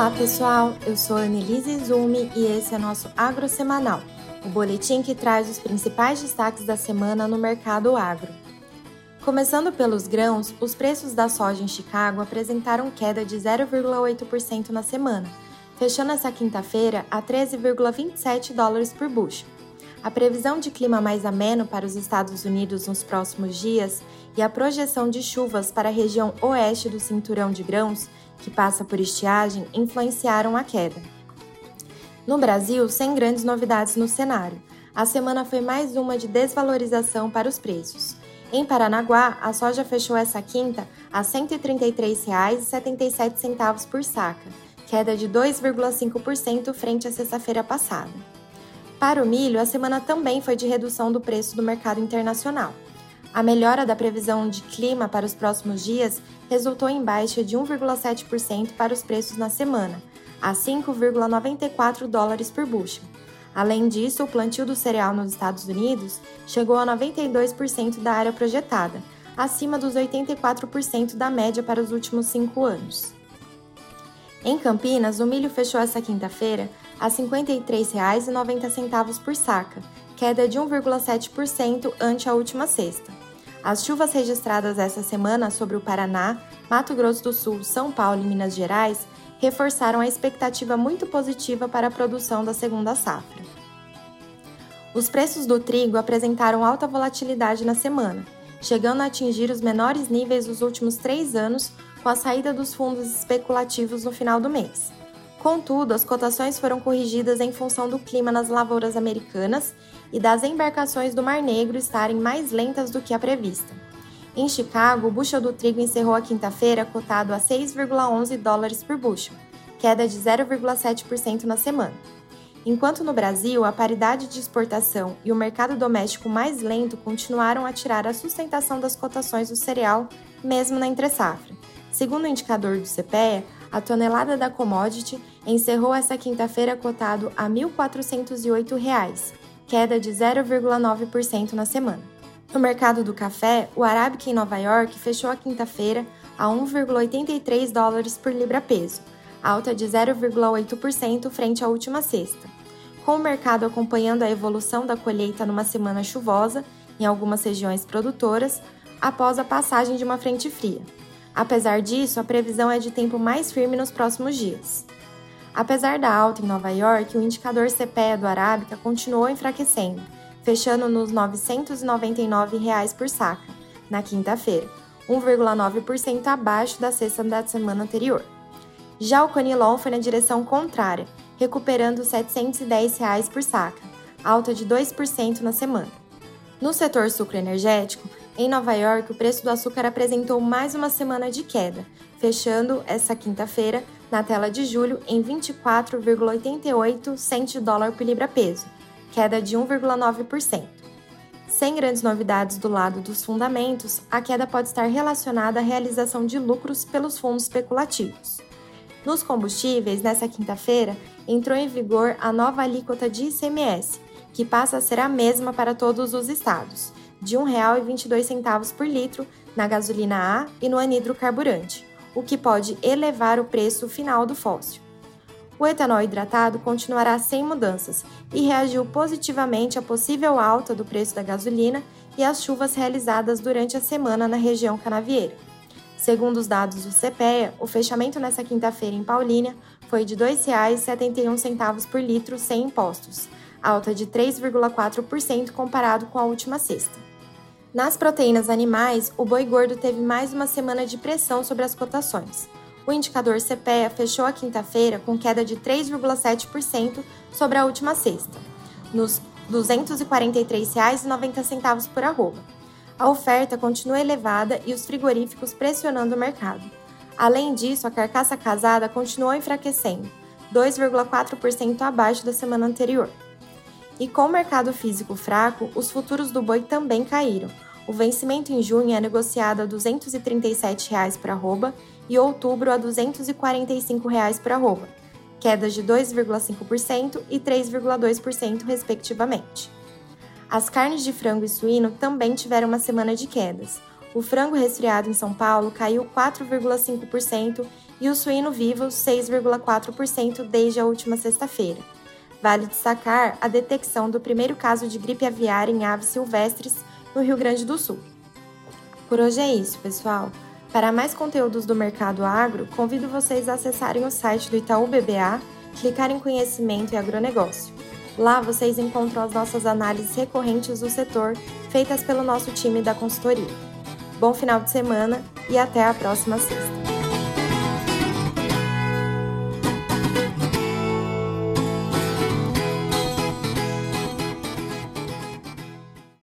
Olá pessoal, eu sou Annelise Zumi e esse é nosso Agro Semanal, o boletim que traz os principais destaques da semana no mercado agro. Começando pelos grãos, os preços da soja em Chicago apresentaram queda de 0,8% na semana, fechando essa quinta-feira a 13,27 dólares por bushel. A previsão de clima mais ameno para os Estados Unidos nos próximos dias e a projeção de chuvas para a região oeste do cinturão de grãos, que passa por estiagem, influenciaram a queda. No Brasil, sem grandes novidades no cenário, a semana foi mais uma de desvalorização para os preços. Em Paranaguá, a soja fechou essa quinta a R$ 133,77 por saca, queda de 2,5% frente à sexta-feira passada. Para o milho, a semana também foi de redução do preço do mercado internacional. A melhora da previsão de clima para os próximos dias resultou em baixa de 1,7% para os preços na semana, a 5,94 dólares por bushel. Além disso, o plantio do cereal nos Estados Unidos chegou a 92% da área projetada, acima dos 84% da média para os últimos cinco anos. Em Campinas, o milho fechou essa quinta-feira a R$ 53,90 por saca, queda de 1,7% ante a última sexta. As chuvas registradas essa semana sobre o Paraná, Mato Grosso do Sul, São Paulo e Minas Gerais reforçaram a expectativa muito positiva para a produção da segunda safra. Os preços do trigo apresentaram alta volatilidade na semana, chegando a atingir os menores níveis dos últimos três anos com a saída dos fundos especulativos no final do mês. Contudo, as cotações foram corrigidas em função do clima nas lavouras americanas e das embarcações do Mar Negro estarem mais lentas do que a prevista. Em Chicago, o bushel do trigo encerrou a quinta-feira cotado a 6,11 dólares por bushel, queda de 0,7% na semana. Enquanto no Brasil, a paridade de exportação e o mercado doméstico mais lento continuaram a tirar a sustentação das cotações do cereal, mesmo na entre-safra. Segundo o indicador do CPEA, a tonelada da commodity encerrou essa quinta-feira cotado a R$ 1.408, queda de 0,9% na semana. No mercado do café, o Arábica em Nova York fechou a quinta-feira a 1,83 dólares por libra-peso, alta de 0,8% frente à última sexta. Com o mercado acompanhando a evolução da colheita numa semana chuvosa em algumas regiões produtoras, após a passagem de uma frente fria. Apesar disso, a previsão é de tempo mais firme nos próximos dias. Apesar da alta em Nova York, o indicador CPEA do Arábica continuou enfraquecendo, fechando nos 999 reais por saca, na quinta-feira, 1,9% abaixo da sexta da semana anterior. Já o Conilon foi na direção contrária, recuperando 710 reais por saca, alta de 2% na semana. No setor sucroenergético, em Nova York, o preço do açúcar apresentou mais uma semana de queda, fechando essa quinta-feira na tela de julho em 24,88 cento dólar por libra-peso, queda de 1,9%. Sem grandes novidades do lado dos fundamentos, a queda pode estar relacionada à realização de lucros pelos fundos especulativos. Nos combustíveis, nessa quinta-feira, entrou em vigor a nova alíquota de ICMS, que passa a ser a mesma para todos os estados de R$ 1,22 por litro na gasolina A e no anidro carburante, o que pode elevar o preço final do fóssil. O etanol hidratado continuará sem mudanças e reagiu positivamente à possível alta do preço da gasolina e às chuvas realizadas durante a semana na região canavieira. Segundo os dados do CPEA, o fechamento nesta quinta-feira em Paulínia foi de R$ 2,71 por litro sem impostos, alta de 3,4% comparado com a última sexta. Nas proteínas animais, o boi gordo teve mais uma semana de pressão sobre as cotações. O indicador CPEA fechou a quinta-feira com queda de 3,7% sobre a última sexta, nos R$ 243,90 por arroba. A oferta continua elevada e os frigoríficos pressionando o mercado. Além disso, a carcaça casada continuou enfraquecendo, 2,4% abaixo da semana anterior. E com o mercado físico fraco, os futuros do boi também caíram. O vencimento em junho é negociado a 237 reais por arroba e outubro a 245 reais por arroba, quedas de 2,5% e 3,2% respectivamente. As carnes de frango e suíno também tiveram uma semana de quedas. O frango resfriado em São Paulo caiu 4,5% e o suíno vivo 6,4% desde a última sexta-feira. Vale destacar a detecção do primeiro caso de gripe aviária em aves silvestres no Rio Grande do Sul. Por hoje é isso, pessoal. Para mais conteúdos do mercado agro, convido vocês a acessarem o site do Itaú BBA, clicar em Conhecimento e Agronegócio. Lá vocês encontram as nossas análises recorrentes do setor, feitas pelo nosso time da consultoria. Bom final de semana e até a próxima sexta.